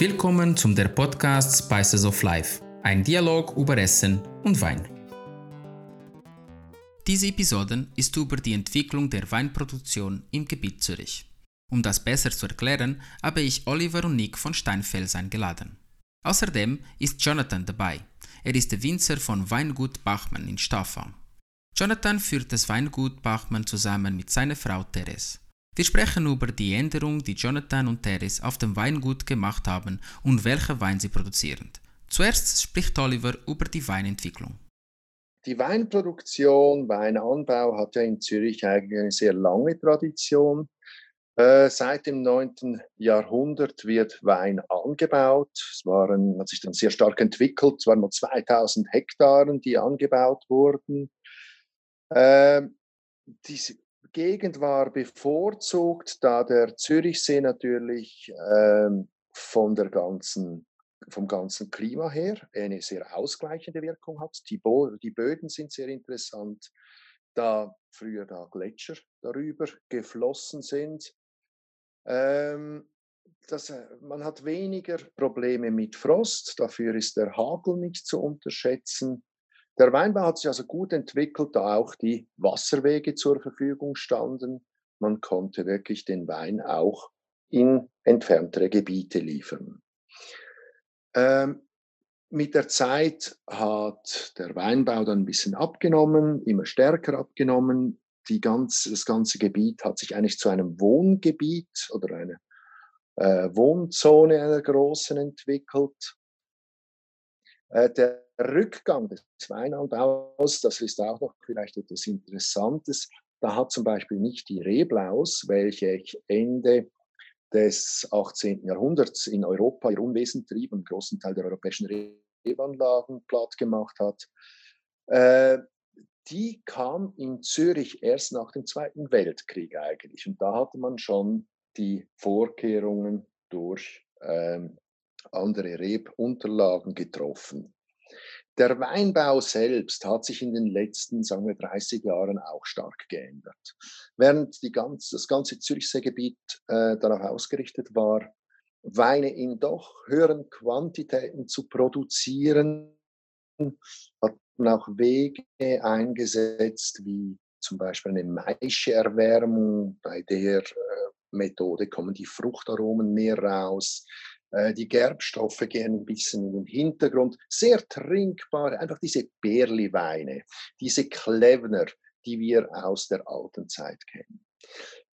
Willkommen zum der Podcast Spices of Life, ein Dialog über Essen und Wein. Diese Episode ist über die Entwicklung der Weinproduktion im Gebiet Zürich. Um das besser zu erklären, habe ich Oliver und Nick von Steinfels eingeladen. Außerdem ist Jonathan dabei. Er ist der Winzer von Weingut Bachmann in Staffa. Jonathan führt das Weingut Bachmann zusammen mit seiner Frau Therese. Wir sprechen über die Änderung, die Jonathan und Teres auf dem Weingut gemacht haben und welche Wein sie produzieren. Zuerst spricht Oliver über die Weinentwicklung. Die Weinproduktion, Weinanbau hat ja in Zürich eigentlich eine sehr lange Tradition. Äh, seit dem 9. Jahrhundert wird Wein angebaut. Es waren, hat sich dann sehr stark entwickelt. Es waren nur 2000 Hektaren, die angebaut wurden. Äh, diese Gegend war bevorzugt, da der Zürichsee natürlich ähm, von der ganzen, vom ganzen Klima her eine sehr ausgleichende Wirkung hat. Die, Bo die Böden sind sehr interessant, da früher da Gletscher darüber geflossen sind. Ähm, das, äh, man hat weniger Probleme mit Frost, dafür ist der Hagel nicht zu unterschätzen. Der Weinbau hat sich also gut entwickelt, da auch die Wasserwege zur Verfügung standen. Man konnte wirklich den Wein auch in entferntere Gebiete liefern. Ähm, mit der Zeit hat der Weinbau dann ein bisschen abgenommen, immer stärker abgenommen. Die ganz, das ganze Gebiet hat sich eigentlich zu einem Wohngebiet oder einer äh, Wohnzone einer großen entwickelt. Äh, der Rückgang des Weinanbaus, das ist auch noch vielleicht etwas Interessantes. Da hat zum Beispiel nicht die Reblaus, welche Ende des 18. Jahrhunderts in Europa ihr Unwesen trieb und einen großen Teil der europäischen Rebanlagen platt gemacht hat, äh, die kam in Zürich erst nach dem Zweiten Weltkrieg eigentlich. Und da hatte man schon die Vorkehrungen durch ähm, andere Rebunterlagen getroffen. Der Weinbau selbst hat sich in den letzten, sagen wir, 30 Jahren auch stark geändert. Während ganz, das ganze Zürichseegebiet äh, darauf ausgerichtet war, Weine in doch höheren Quantitäten zu produzieren, hat man auch Wege eingesetzt, wie zum Beispiel eine Maischerwärmung. Bei der äh, Methode kommen die Fruchtaromen mehr raus. Äh, die Gerbstoffe gehen ein bisschen in den Hintergrund. Sehr trinkbare, einfach diese Bärli-Weine, diese Klevner, die wir aus der alten Zeit kennen.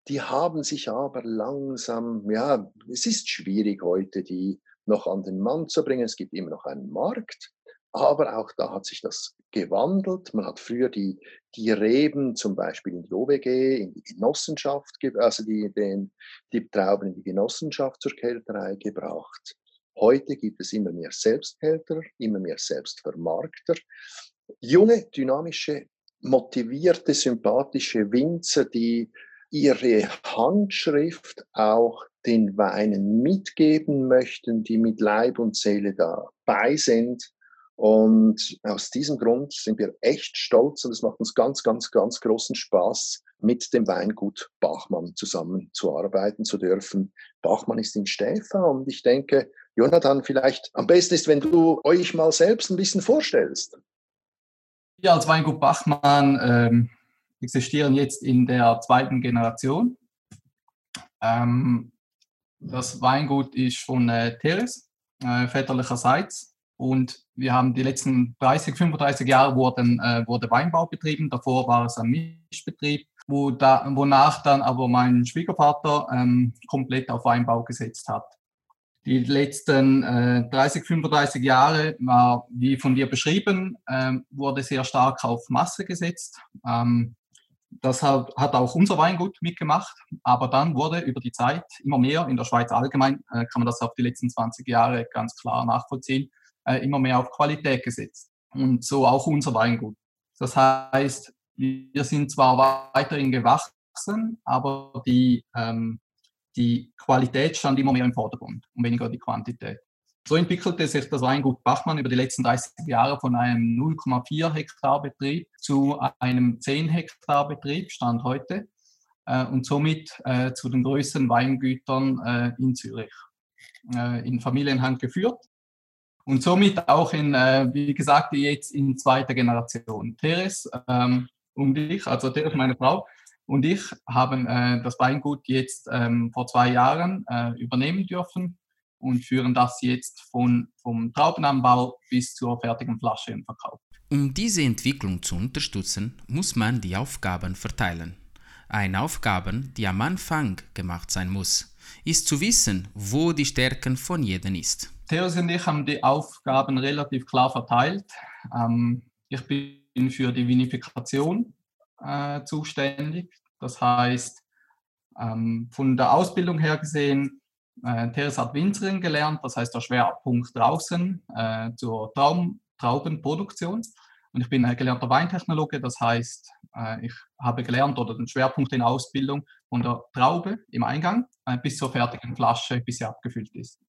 Die haben sich aber langsam, ja, es ist schwierig heute, die noch an den Mann zu bringen. Es gibt immer noch einen Markt. Aber auch da hat sich das gewandelt. Man hat früher die, die Reben zum Beispiel in die OWG, in die Genossenschaft, also die, den, die Trauben in die Genossenschaft zur Kälterei gebracht. Heute gibt es immer mehr Selbstkälter, immer mehr Selbstvermarkter. Junge, dynamische, motivierte, sympathische Winzer, die ihre Handschrift auch den Weinen mitgeben möchten, die mit Leib und Seele dabei sind und aus diesem Grund sind wir echt stolz und es macht uns ganz, ganz, ganz großen Spaß, mit dem Weingut Bachmann zusammenzuarbeiten zu dürfen. Bachmann ist in Stäfa und ich denke, Jonathan, vielleicht am besten ist, wenn du euch mal selbst ein bisschen vorstellst. Wir als Weingut Bachmann ähm, existieren jetzt in der zweiten Generation. Ähm, das Weingut ist von äh, Teres, äh, väterlicherseits. Und wir haben die letzten 30, 35 Jahre wurden, äh, wurde Weinbau betrieben. Davor war es ein Mischbetrieb, wo da, wonach dann aber mein Schwiegervater ähm, komplett auf Weinbau gesetzt hat. Die letzten äh, 30, 35 Jahre war, wie von dir beschrieben, ähm, wurde sehr stark auf Masse gesetzt. Ähm, das hat, hat, auch unser Weingut mitgemacht, aber dann wurde über die Zeit immer mehr, in der Schweiz allgemein, äh, kann man das auf die letzten 20 Jahre ganz klar nachvollziehen, äh, immer mehr auf Qualität gesetzt. Und so auch unser Weingut. Das heißt, wir sind zwar weiterhin gewachsen, aber die, ähm, die Qualität stand immer mehr im Vordergrund und weniger die Quantität. So entwickelte sich das Weingut Bachmann über die letzten 30 Jahre von einem 0,4 Hektar Betrieb zu einem 10 Hektar Betrieb, Stand heute, äh, und somit äh, zu den größten Weingütern äh, in Zürich. äh, in Familienhand geführt und somit auch in, äh, wie gesagt, jetzt in zweiter Generation. Teres ähm, und ich, also Teres, meine Frau, und ich haben äh, das Weingut jetzt ähm, vor zwei Jahren äh, übernehmen dürfen und führen das jetzt von, vom Traubenanbau bis zur fertigen Flasche im Verkauf. Um diese Entwicklung zu unterstützen, muss man die Aufgaben verteilen. Eine Aufgabe, die am Anfang gemacht sein muss, ist zu wissen, wo die Stärken von jedem ist. Theos und ich haben die Aufgaben relativ klar verteilt. Ähm, ich bin für die Vinifikation äh, zuständig. Das heißt, ähm, von der Ausbildung her gesehen, äh, Teres hat Winzerin gelernt, das heißt der Schwerpunkt draußen äh, zur Traum, Traubenproduktion. Und ich bin ein gelernter Weintechnologe, das heißt, äh, ich habe gelernt oder den Schwerpunkt in Ausbildung von der Traube im Eingang äh, bis zur fertigen Flasche, bis sie abgefüllt ist.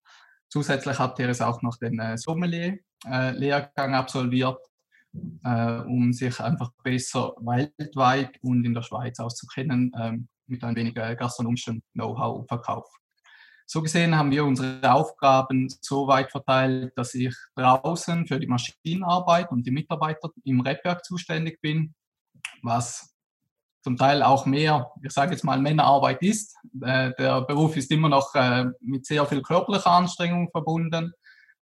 Zusätzlich hat Teres auch noch den äh, Sommelier-Lehrgang absolviert äh, um sich einfach besser weltweit und in der Schweiz auszukennen ähm, mit ein wenig äh, gastronomischem Know-how und Verkauf. So gesehen haben wir unsere Aufgaben so weit verteilt, dass ich draußen für die Maschinenarbeit und die Mitarbeiter im Rebwerk zuständig bin, was zum Teil auch mehr, ich sage jetzt mal, Männerarbeit ist. Äh, der Beruf ist immer noch äh, mit sehr viel körperlicher Anstrengung verbunden.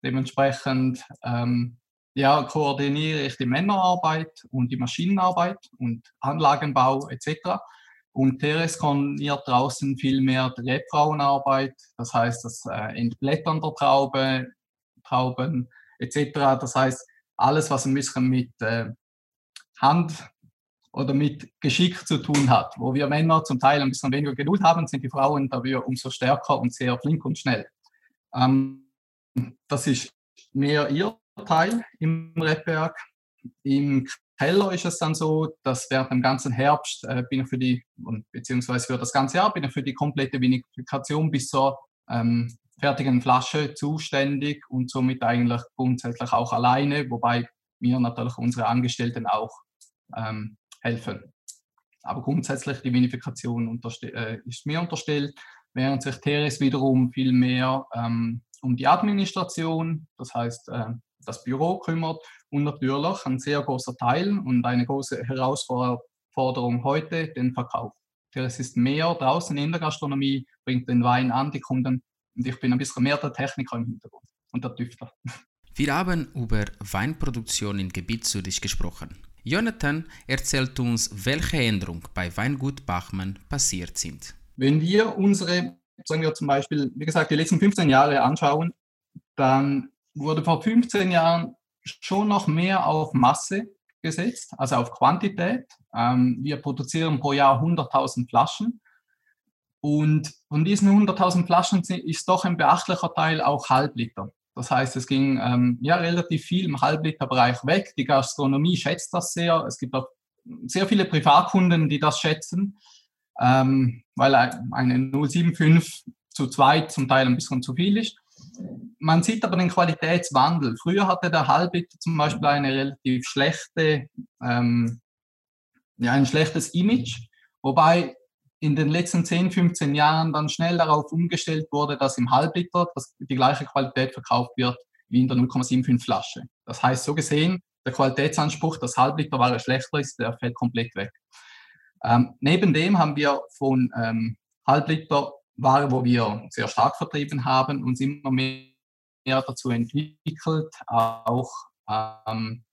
Dementsprechend ähm, ja, koordiniere ich die Männerarbeit und die Maschinenarbeit und Anlagenbau etc. Und Teres koordiniert draußen viel mehr die Rebfrauenarbeit, das heißt das äh, Entblättern der Traube, Trauben etc. Das heißt alles, was ein bisschen mit äh, Hand oder mit Geschick zu tun hat. Wo wir Männer zum Teil ein bisschen weniger Geduld haben, sind die Frauen dafür umso stärker und sehr flink und schnell. Ähm, das ist mehr ihr Teil im Rebberg. Im Keller ist es dann so, dass während dem ganzen Herbst äh, bin ich für die, beziehungsweise für das ganze Jahr bin ich für die komplette Vinifikation bis zur ähm, fertigen Flasche zuständig und somit eigentlich grundsätzlich auch alleine, wobei mir natürlich unsere Angestellten auch ähm, helfen. Aber grundsätzlich die Vinifikation äh, ist mir unterstellt, während sich Teres wiederum viel mehr ähm, um die Administration, das heißt äh, das Büro kümmert und natürlich ein sehr großer Teil und eine große Herausforderung heute, den Verkauf. Es ist mehr draußen in der Gastronomie, bringt den Wein an die Kunden und ich bin ein bisschen mehr der Techniker im Hintergrund und der Tüftler. Wir haben über Weinproduktion im Gebiet Zürich gesprochen. Jonathan erzählt uns, welche Änderungen bei Weingut Bachmann passiert sind. Wenn wir unsere, sagen wir zum Beispiel, wie gesagt, die letzten 15 Jahre anschauen, dann wurde vor 15 Jahren schon noch mehr auf Masse gesetzt, also auf Quantität. Ähm, wir produzieren pro Jahr 100.000 Flaschen. Und von diesen 100.000 Flaschen ist doch ein beachtlicher Teil auch Halbliter. Das heißt, es ging ähm, ja relativ viel im Halbliterbereich weg. Die Gastronomie schätzt das sehr. Es gibt auch sehr viele Privatkunden, die das schätzen, ähm, weil eine 075 zu zweit zum Teil ein bisschen zu viel ist man sieht aber den Qualitätswandel. Früher hatte der Halbbitter zum Beispiel eine relativ schlechte, ähm, ja, ein schlechtes Image, wobei in den letzten 10, 15 Jahren dann schnell darauf umgestellt wurde, dass im Halbliter die gleiche Qualität verkauft wird wie in der 0,75 Flasche. Das heißt, so gesehen, der Qualitätsanspruch, das Halbliter Ware schlechter ist, der fällt komplett weg. Ähm, neben dem haben wir von ähm, Halbliter Ware, wo wir sehr stark vertrieben haben, uns immer mehr dazu entwickelt, auch ähm,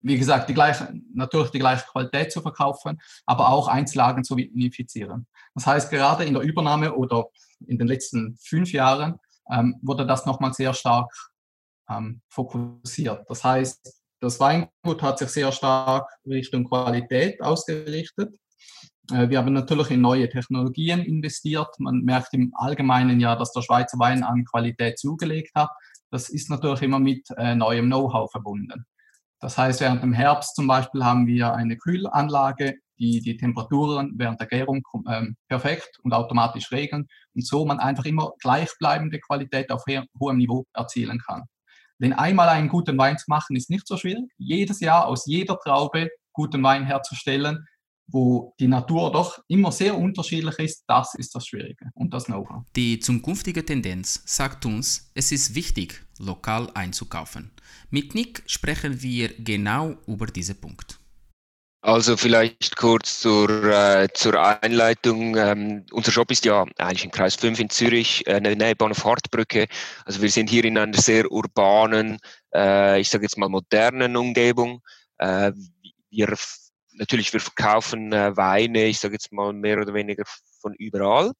wie gesagt, die gleiche, natürlich die gleiche Qualität zu verkaufen, aber auch Einzellagen zu vinifizieren. Das heißt, gerade in der Übernahme oder in den letzten fünf Jahren ähm, wurde das nochmal sehr stark ähm, fokussiert. Das heißt, das Weingut hat sich sehr stark Richtung Qualität ausgerichtet äh, wir haben natürlich in neue Technologien investiert. Man merkt im Allgemeinen ja, dass der Schweizer Wein an Qualität zugelegt hat. Das ist natürlich immer mit äh, neuem Know-how verbunden. Das heißt, während dem Herbst zum Beispiel haben wir eine Kühlanlage, die die Temperaturen während der Gärung ähm, perfekt und automatisch regeln und so man einfach immer gleichbleibende Qualität auf hohem Niveau erzielen kann. Denn einmal einen guten Wein zu machen, ist nicht so schwierig. Jedes Jahr aus jeder Traube guten Wein herzustellen, wo die Natur doch immer sehr unterschiedlich ist, das ist das Schwierige und das Know-how. Die zukünftige Tendenz sagt uns, es ist wichtig, lokal einzukaufen. Mit Nick sprechen wir genau über diesen Punkt. Also vielleicht kurz zur, äh, zur Einleitung. Ähm, unser Shop ist ja eigentlich im Kreis 5 in Zürich, äh, in der Nähe Bahnhof Hartbrücke. Also wir sind hier in einer sehr urbanen, äh, ich sage jetzt mal modernen Umgebung. Äh, wir natürlich, wir verkaufen äh, Weine, ich sage jetzt mal mehr oder weniger von überall.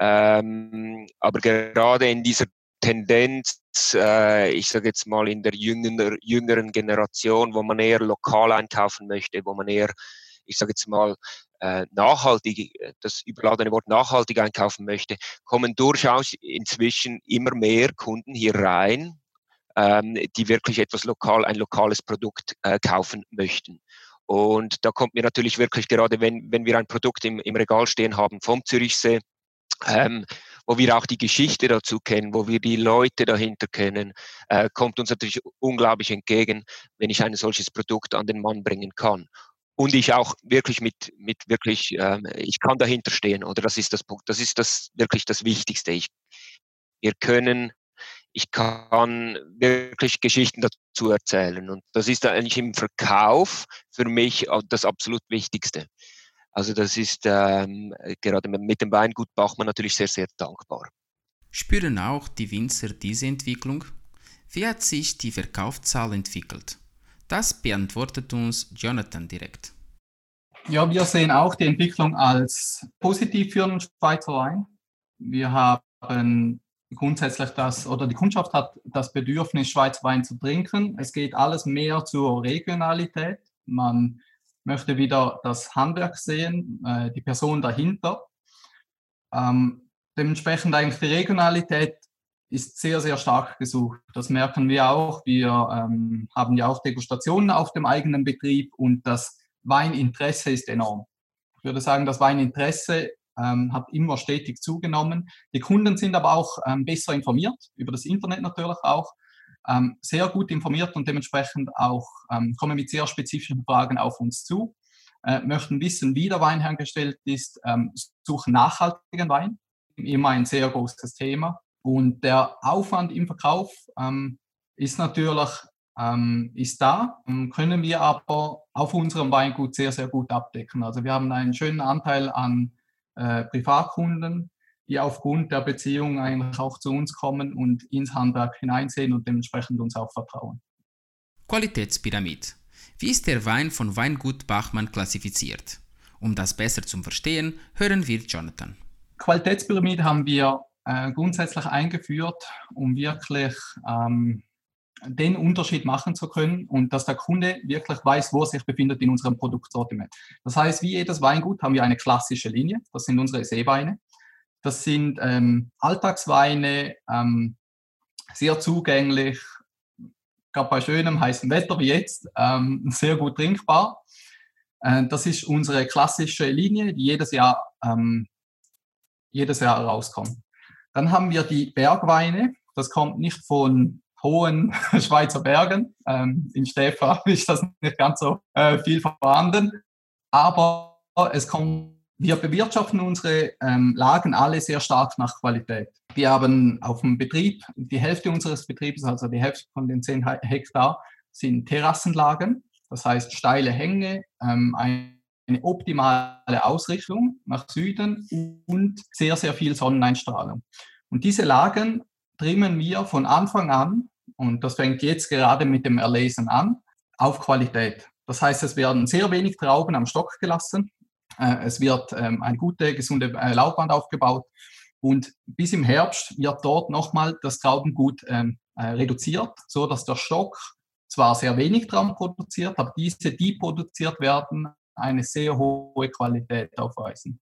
Ähm, aber gerade in dieser Tendenz, äh, ich sage jetzt mal in der jüngeren, jüngeren Generation, wo man eher lokal einkaufen möchte, wo man eher, ich sage jetzt mal, äh, nachhaltig, das überladene Wort nachhaltig einkaufen möchte, kommen durchaus inzwischen immer mehr Kunden hier rein, ähm, die wirklich etwas lokal, ein lokales Produkt äh, kaufen möchten. Und da kommt mir natürlich wirklich gerade, wenn, wenn wir ein Produkt im, im Regal stehen haben vom Zürichsee, ähm, wo wir auch die Geschichte dazu kennen, wo wir die Leute dahinter kennen, äh, kommt uns natürlich unglaublich entgegen, wenn ich ein solches Produkt an den Mann bringen kann. Und ich auch wirklich mit, mit wirklich, ähm, ich kann dahinter stehen, oder das ist das Punkt, das ist das wirklich das Wichtigste. Ich, wir können ich kann wirklich Geschichten dazu erzählen. Und das ist eigentlich im Verkauf für mich das absolut Wichtigste. Also das ist ähm, gerade mit dem Weingut Bachmann natürlich sehr, sehr dankbar. Spüren auch die Winzer diese Entwicklung? Wie hat sich die Verkaufszahl entwickelt? Das beantwortet uns Jonathan direkt. Ja, wir sehen auch die Entwicklung als positiv für den Schweizer Wein. Wir haben grundsätzlich das, oder die Kundschaft hat das Bedürfnis, Schweizer Wein zu trinken. Es geht alles mehr zur Regionalität. Man möchte wieder das Handwerk sehen, äh, die Person dahinter. Ähm, dementsprechend eigentlich die Regionalität ist sehr, sehr stark gesucht. Das merken wir auch. Wir ähm, haben ja auch Degustationen auf dem eigenen Betrieb und das Weininteresse ist enorm. Ich würde sagen, das Weininteresse ähm, hat immer stetig zugenommen. Die Kunden sind aber auch ähm, besser informiert, über das Internet natürlich auch, ähm, sehr gut informiert und dementsprechend auch ähm, kommen mit sehr spezifischen Fragen auf uns zu, äh, möchten wissen, wie der Wein hergestellt ist, ähm, suchen nachhaltigen Wein, immer ein sehr großes Thema. Und der Aufwand im Verkauf ähm, ist natürlich ist da, können wir aber auf unserem Weingut sehr, sehr gut abdecken. Also wir haben einen schönen Anteil an äh, Privatkunden, die aufgrund der Beziehung eigentlich auch zu uns kommen und ins Handwerk hineinsehen und dementsprechend uns auch vertrauen. Qualitätspyramide. Wie ist der Wein von Weingut Bachmann klassifiziert? Um das besser zu verstehen, hören wir Jonathan. Qualitätspyramide haben wir äh, grundsätzlich eingeführt, um wirklich ähm, den Unterschied machen zu können und dass der Kunde wirklich weiß, wo er sich befindet in unserem Produktsortiment. Das heißt, wie jedes Weingut haben wir eine klassische Linie. Das sind unsere Seeweine. Das sind ähm, Alltagsweine, ähm, sehr zugänglich, gerade bei schönem heißem Wetter wie jetzt, ähm, sehr gut trinkbar. Äh, das ist unsere klassische Linie, die jedes Jahr, ähm, jedes Jahr rauskommt. Dann haben wir die Bergweine. Das kommt nicht von hohen Schweizer Bergen. Ähm, in Stäfa ist das nicht ganz so äh, viel vorhanden. Aber es kommt, wir bewirtschaften unsere ähm, Lagen alle sehr stark nach Qualität. Wir haben auf dem Betrieb, die Hälfte unseres Betriebs, also die Hälfte von den 10 Hektar, sind Terrassenlagen. Das heißt steile Hänge, ähm, eine optimale Ausrichtung nach Süden und sehr, sehr viel Sonneneinstrahlung. Und diese Lagen trimmen wir von Anfang an und das fängt jetzt gerade mit dem Erlesen an, auf Qualität. Das heißt, es werden sehr wenig Trauben am Stock gelassen. Äh, es wird ähm, eine gute, gesunde äh, Laubwand aufgebaut. Und bis im Herbst wird dort nochmal das Traubengut ähm, äh, reduziert, so dass der Stock zwar sehr wenig Trauben produziert, aber diese, die produziert werden, eine sehr hohe Qualität aufweisen.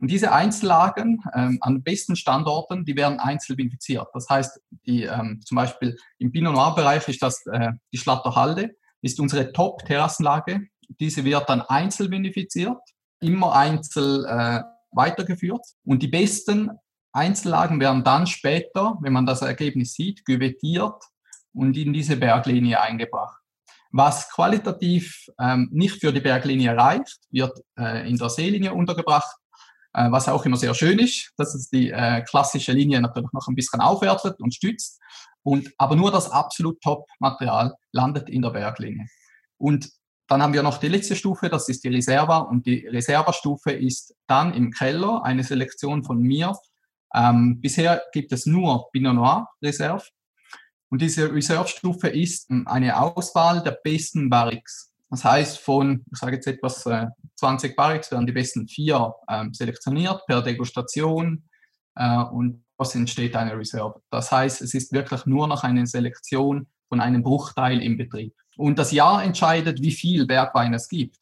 Und diese Einzellagen ähm, an besten Standorten, die werden einzeln vinifiziert. Das heißt, die, ähm, zum Beispiel im Pinot Noir-Bereich ist das äh, die Schlatterhalde, ist unsere Top-Terrassenlage. Diese wird dann einzeln vinifiziert, immer einzeln äh, weitergeführt. Und die besten Einzellagen werden dann später, wenn man das Ergebnis sieht, güvettiert und in diese Berglinie eingebracht. Was qualitativ ähm, nicht für die Berglinie reicht, wird äh, in der Seelinie untergebracht, äh, was auch immer sehr schön ist, dass es die äh, klassische Linie natürlich noch ein bisschen aufwertet und stützt. Und, aber nur das absolut Top-Material landet in der Berglinie. Und dann haben wir noch die letzte Stufe, das ist die Reserva. Und die Reserva-Stufe ist dann im Keller eine Selektion von mir. Ähm, bisher gibt es nur Pinot Noir Reserve. Und diese Reserve-Stufe ist eine Auswahl der besten Barriques. Das heißt, von, ich sage jetzt etwas, äh, 20 Barriques werden die besten vier ähm, selektioniert per Degustation äh, und daraus entsteht eine Reserve. Das heißt, es ist wirklich nur noch eine Selektion von einem Bruchteil im Betrieb. Und das Jahr entscheidet, wie viel Bergwein es gibt.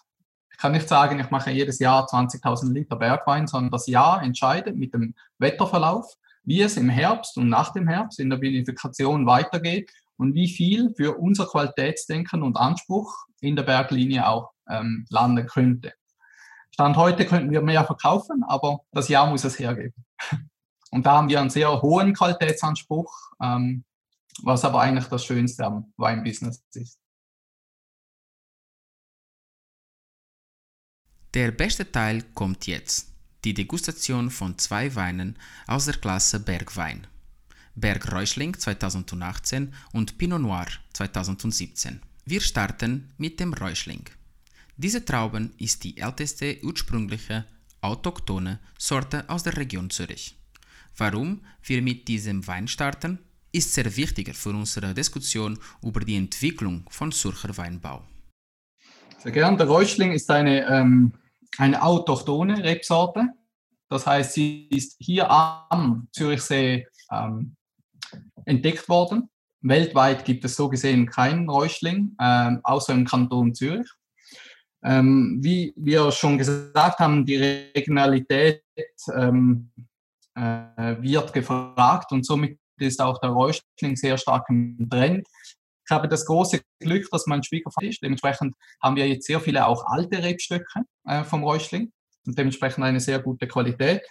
Ich kann nicht sagen, ich mache jedes Jahr 20.000 Liter Bergwein, sondern das Jahr entscheidet mit dem Wetterverlauf, wie es im Herbst und nach dem Herbst in der Vinifikation weitergeht und wie viel für unser Qualitätsdenken und Anspruch in der Berglinie auch ähm, landen könnte. Stand heute könnten wir mehr verkaufen, aber das Jahr muss es hergeben. Und da haben wir einen sehr hohen Qualitätsanspruch, ähm, was aber eigentlich das Schönste am Weinbusiness ist. Der beste Teil kommt jetzt. Die Degustation von zwei Weinen aus der Klasse Bergwein. Berg Räuschling 2018 und Pinot Noir 2017. Wir starten mit dem Räuschling. Diese Trauben ist die älteste ursprüngliche autochthone Sorte aus der Region Zürich. Warum wir mit diesem Wein starten, ist sehr wichtig für unsere Diskussion über die Entwicklung von Zürcher Weinbau. Sehr gern. Der Räuschling ist eine, ähm, eine autochthone Rebsorte. Das heißt, sie ist hier am Zürichsee ähm, entdeckt worden. Weltweit gibt es so gesehen keinen Räuschling, ähm, außer im Kanton Zürich. Ähm, wie wir schon gesagt haben, die Regionalität ähm, äh, wird gefragt und somit ist auch der Räuschling sehr stark im Trend. Ich habe das große Glück, dass mein Schwiegervater ist. Dementsprechend haben wir jetzt sehr viele auch alte Rebstöcke äh, vom Räuschling und dementsprechend eine sehr gute Qualität.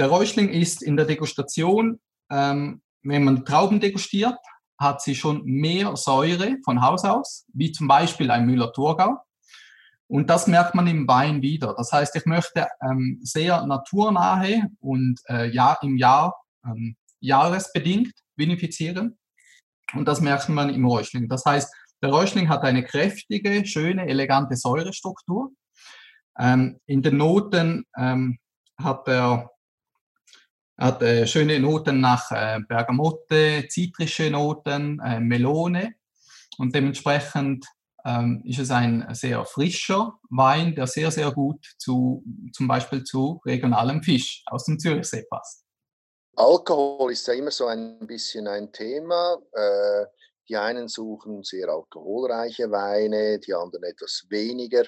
Der Räuschling ist in der Degustation, ähm, wenn man Trauben degustiert, hat sie schon mehr Säure von Haus aus, wie zum Beispiel ein Müller-Thurgau. Und das merkt man im Wein wieder. Das heißt, ich möchte ähm, sehr naturnahe und äh, ja, im Jahr ähm, jahresbedingt vinifizieren. Und das merkt man im Räuschling. Das heißt, der Räuschling hat eine kräftige, schöne, elegante Säurestruktur. Ähm, in den Noten ähm, hat er hat äh, schöne Noten nach äh, Bergamotte, zitrische Noten, äh, Melone. Und dementsprechend ähm, ist es ein sehr frischer Wein, der sehr, sehr gut zu, zum Beispiel zu regionalem Fisch aus dem Zürichsee passt. Alkohol ist ja immer so ein bisschen ein Thema. Äh, die einen suchen sehr alkoholreiche Weine, die anderen etwas weniger.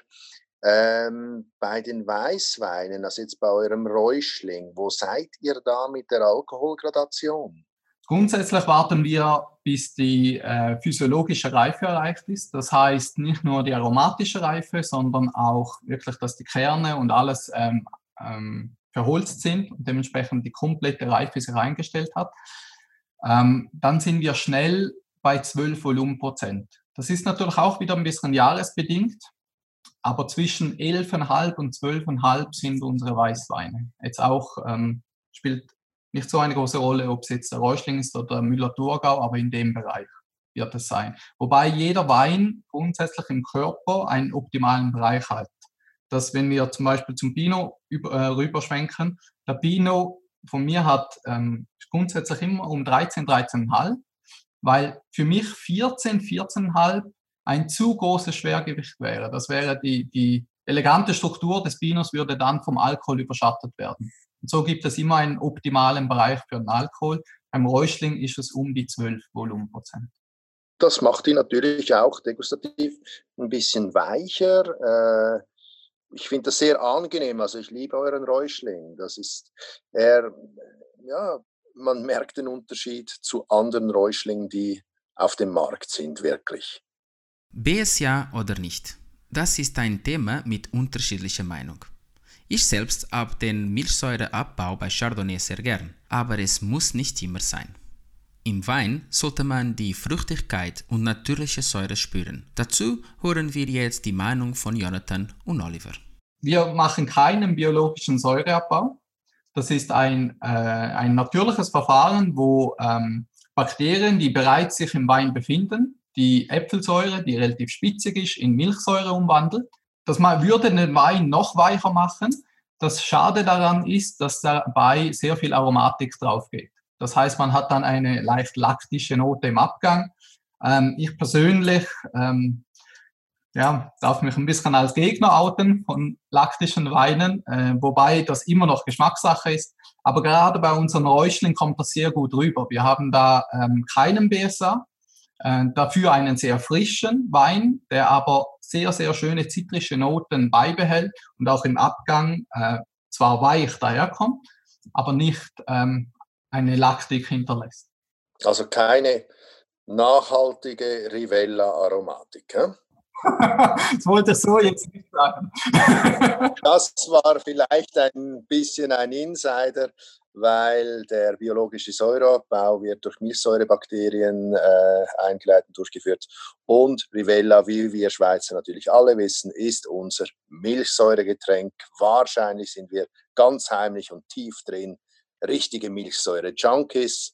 Ähm, bei den Weißweinen, also jetzt bei eurem Räuschling, wo seid ihr da mit der Alkoholgradation? Grundsätzlich warten wir, bis die äh, physiologische Reife erreicht ist. Das heißt nicht nur die aromatische Reife, sondern auch wirklich, dass die Kerne und alles ähm, ähm, verholzt sind und dementsprechend die komplette Reife sich eingestellt hat. Ähm, dann sind wir schnell bei 12 Volumenprozent. Das ist natürlich auch wieder ein bisschen jahresbedingt, aber zwischen 11,5 und 12,5 sind unsere Weißweine. Jetzt auch ähm, spielt nicht so eine große Rolle, ob es jetzt der Räuschling ist oder Müller-Thurgau, aber in dem Bereich wird es sein. Wobei jeder Wein grundsätzlich im Körper einen optimalen Bereich hat. Dass wenn wir zum Beispiel zum Pinot über, äh, rüberschwenken, der Pinot von mir hat ähm, grundsätzlich immer um 13, 13,5, weil für mich 14, 14,5 ein zu großes Schwergewicht wäre. Das wäre die, die elegante Struktur des Pinos würde dann vom Alkohol überschattet werden. Und so gibt es immer einen optimalen Bereich für den Alkohol. Beim Räuschling ist es um die 12 Volumenprozent. Das macht ihn natürlich auch degustativ ein bisschen weicher. Äh, ich finde das sehr angenehm. Also ich liebe euren Räuschling. Das ist er, ja, man merkt den Unterschied zu anderen Räuschlingen, die auf dem Markt sind, wirklich. BS ja oder nicht? Das ist ein Thema mit unterschiedlicher Meinung. Ich selbst habe den Milchsäureabbau bei Chardonnay sehr gern, aber es muss nicht immer sein. Im Wein sollte man die Fruchtigkeit und natürliche Säure spüren. Dazu hören wir jetzt die Meinung von Jonathan und Oliver. Wir machen keinen biologischen Säureabbau. Das ist ein, äh, ein natürliches Verfahren, wo ähm, Bakterien, die bereits sich im Wein befinden, die Äpfelsäure, die relativ spitzig ist, in Milchsäure umwandelt. Das würde den Wein noch weicher machen. Das Schade daran ist, dass dabei sehr viel Aromatik drauf geht. Das heißt, man hat dann eine leicht laktische Note im Abgang. Ähm, ich persönlich ähm, ja, darf mich ein bisschen als Gegner outen von laktischen Weinen, äh, wobei das immer noch Geschmackssache ist. Aber gerade bei unseren Räuschling kommt das sehr gut rüber. Wir haben da ähm, keinen BSA, äh, dafür einen sehr frischen Wein, der aber sehr, sehr schöne zitrische Noten beibehält und auch im Abgang äh, zwar weich daherkommt, aber nicht ähm, eine Laktik hinterlässt. Also keine nachhaltige Rivella-Aromatik. Ja? das wollte ich so jetzt nicht sagen. das war vielleicht ein bisschen ein Insider, weil der biologische Säureabbau wird durch Milchsäurebakterien äh, eingeleitet und durchgeführt. Und Rivella, wie wir Schweizer natürlich alle wissen, ist unser Milchsäuregetränk. Wahrscheinlich sind wir ganz heimlich und tief drin richtige Milchsäure-Junkies.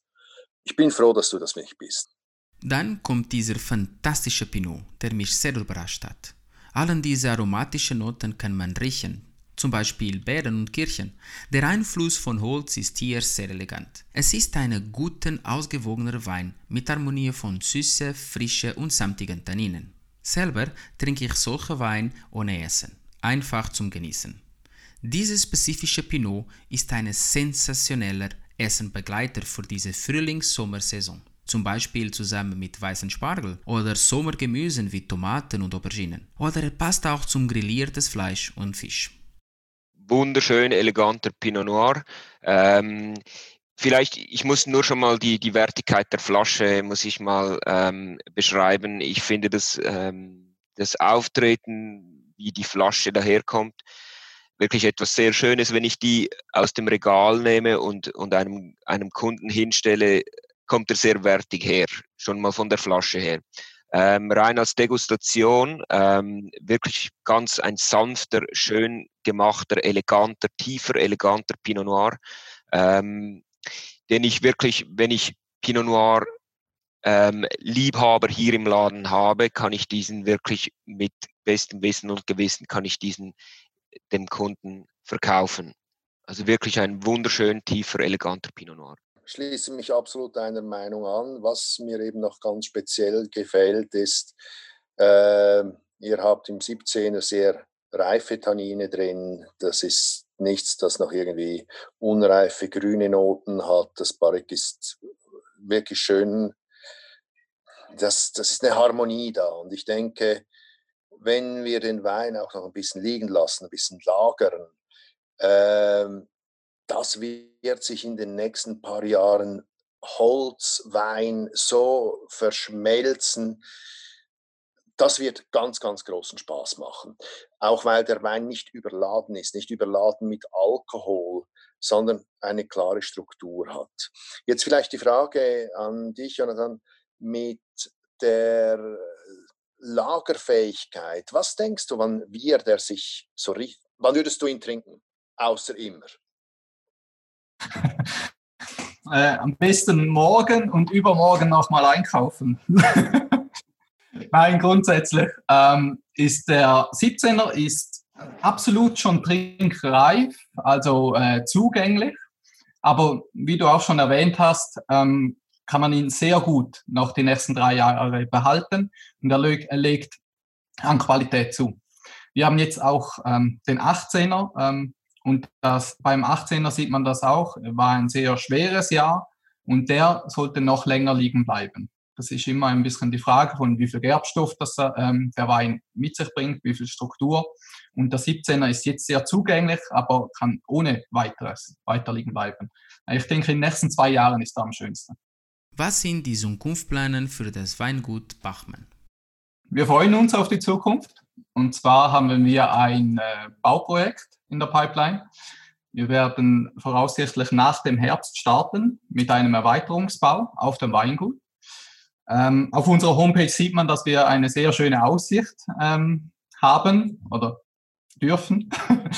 Ich bin froh, dass du das nicht bist. Dann kommt dieser fantastische Pinot, der mich sehr überrascht hat. Allen diese aromatischen Noten kann man riechen, zum Beispiel Beeren und Kirchen. Der Einfluss von Holz ist hier sehr elegant. Es ist ein guter, ausgewogener Wein mit Harmonie von Süße, Frische und samtigen Tanninen. Selber trinke ich solche Wein ohne Essen, einfach zum Genießen. Dieses spezifische Pinot ist ein sensationeller Essenbegleiter für diese Frühlings-Sommersaison. Zum Beispiel zusammen mit weißen Spargel oder Sommergemüsen wie Tomaten und Auberginen. Oder er passt auch zum grilliertes Fleisch und Fisch. Wunderschön, eleganter Pinot Noir. Ähm, vielleicht, ich muss nur schon mal die, die Wertigkeit der Flasche, muss ich mal ähm, beschreiben. Ich finde das, ähm, das Auftreten, wie die Flasche daherkommt, wirklich etwas sehr Schönes. Wenn ich die aus dem Regal nehme und, und einem, einem Kunden hinstelle, kommt er sehr wertig her, schon mal von der Flasche her. Ähm, rein als Degustation, ähm, wirklich ganz ein sanfter, schön gemachter, eleganter, tiefer, eleganter Pinot Noir, ähm, den ich wirklich, wenn ich Pinot Noir ähm, Liebhaber hier im Laden habe, kann ich diesen wirklich mit bestem Wissen und Gewissen, kann ich diesen dem Kunden verkaufen. Also wirklich ein wunderschön tiefer, eleganter Pinot Noir. Schließe mich absolut deiner Meinung an. Was mir eben noch ganz speziell gefällt, ist, äh, ihr habt im 17er sehr reife Tannine drin. Das ist nichts, das noch irgendwie unreife grüne Noten hat. Das Barrique ist wirklich schön. Das, das ist eine Harmonie da. Und ich denke, wenn wir den Wein auch noch ein bisschen liegen lassen, ein bisschen lagern, ähm, das wird sich in den nächsten paar Jahren Holzwein so verschmelzen. Das wird ganz, ganz großen Spaß machen. Auch weil der Wein nicht überladen ist, nicht überladen mit Alkohol, sondern eine klare Struktur hat. Jetzt vielleicht die Frage an dich, Jonathan, mit der Lagerfähigkeit. Was denkst du, wann wird er sich so richtig, wann würdest du ihn trinken? Außer immer. äh, am besten morgen und übermorgen nochmal einkaufen. Nein, grundsätzlich ähm, ist der 17er ist absolut schon trinkreif, also äh, zugänglich. Aber wie du auch schon erwähnt hast, ähm, kann man ihn sehr gut noch die nächsten drei Jahre behalten und er, er legt an Qualität zu. Wir haben jetzt auch ähm, den 18er ähm, und das, beim 18er sieht man das auch, war ein sehr schweres Jahr und der sollte noch länger liegen bleiben. Das ist immer ein bisschen die Frage von wie viel Gerbstoff das, ähm, der Wein mit sich bringt, wie viel Struktur. Und der 17er ist jetzt sehr zugänglich, aber kann ohne weiteres weiter liegen bleiben. Ich denke, in den nächsten zwei Jahren ist er am schönsten. Was sind die Zukunftspläne für das Weingut Bachmann? Wir freuen uns auf die Zukunft. Und zwar haben wir ein äh, Bauprojekt in der Pipeline. Wir werden voraussichtlich nach dem Herbst starten mit einem Erweiterungsbau auf dem Weingut. Ähm, auf unserer Homepage sieht man, dass wir eine sehr schöne Aussicht ähm, haben oder dürfen,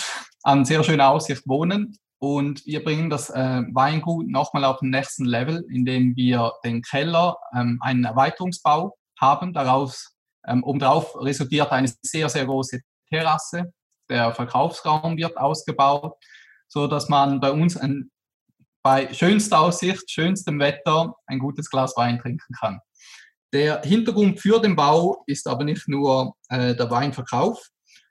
an sehr schöner Aussicht wohnen. Und wir bringen das äh, Weingut nochmal auf den nächsten Level, indem wir den Keller ähm, einen Erweiterungsbau haben. Daraus ähm, obendrauf resultiert eine sehr, sehr große Terrasse. Der Verkaufsraum wird ausgebaut, so dass man bei uns ein, bei schönster Aussicht, schönstem Wetter ein gutes Glas Wein trinken kann. Der Hintergrund für den Bau ist aber nicht nur äh, der Weinverkauf,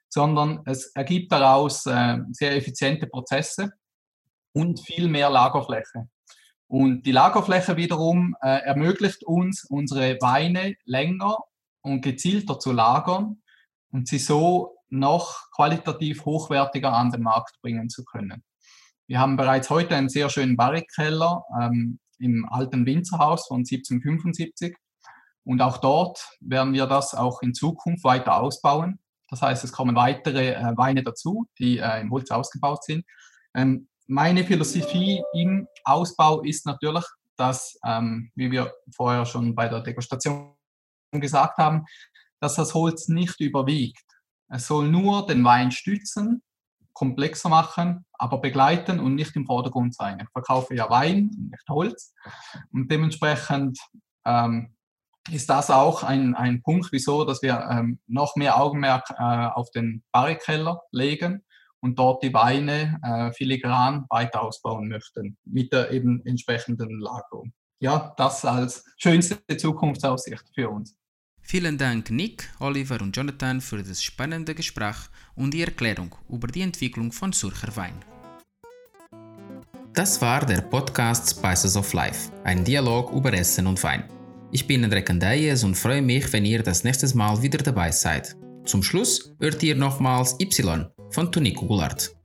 sondern es ergibt daraus äh, sehr effiziente Prozesse und viel mehr Lagerfläche. Und die Lagerfläche wiederum äh, ermöglicht uns, unsere Weine länger und gezielter zu lagern und sie so noch qualitativ hochwertiger an den Markt bringen zu können. Wir haben bereits heute einen sehr schönen Barrikkeller ähm, im alten Winzerhaus von 1775 und auch dort werden wir das auch in Zukunft weiter ausbauen. Das heißt, es kommen weitere äh, Weine dazu, die äh, im Holz ausgebaut sind. Ähm, meine Philosophie im Ausbau ist natürlich, dass, ähm, wie wir vorher schon bei der Degustation gesagt haben, dass das Holz nicht überwiegt. Es soll nur den Wein stützen, komplexer machen, aber begleiten und nicht im Vordergrund sein. Ich verkaufe ja Wein, nicht Holz. Und dementsprechend ähm, ist das auch ein, ein Punkt, wieso, dass wir ähm, noch mehr Augenmerk äh, auf den Barrikeller legen und dort die Weine äh, filigran weiter ausbauen möchten mit der eben entsprechenden Lagerung. Ja, das als schönste Zukunftsaussicht für uns. Vielen Dank Nick, Oliver und Jonathan für das spannende Gespräch und die Erklärung über die Entwicklung von Surcher Wein. Das war der Podcast Spices of Life, ein Dialog über Essen und Wein. Ich bin André Candeias und freue mich, wenn ihr das nächste Mal wieder dabei seid. Zum Schluss hört ihr nochmals Y von Tonico Goulart.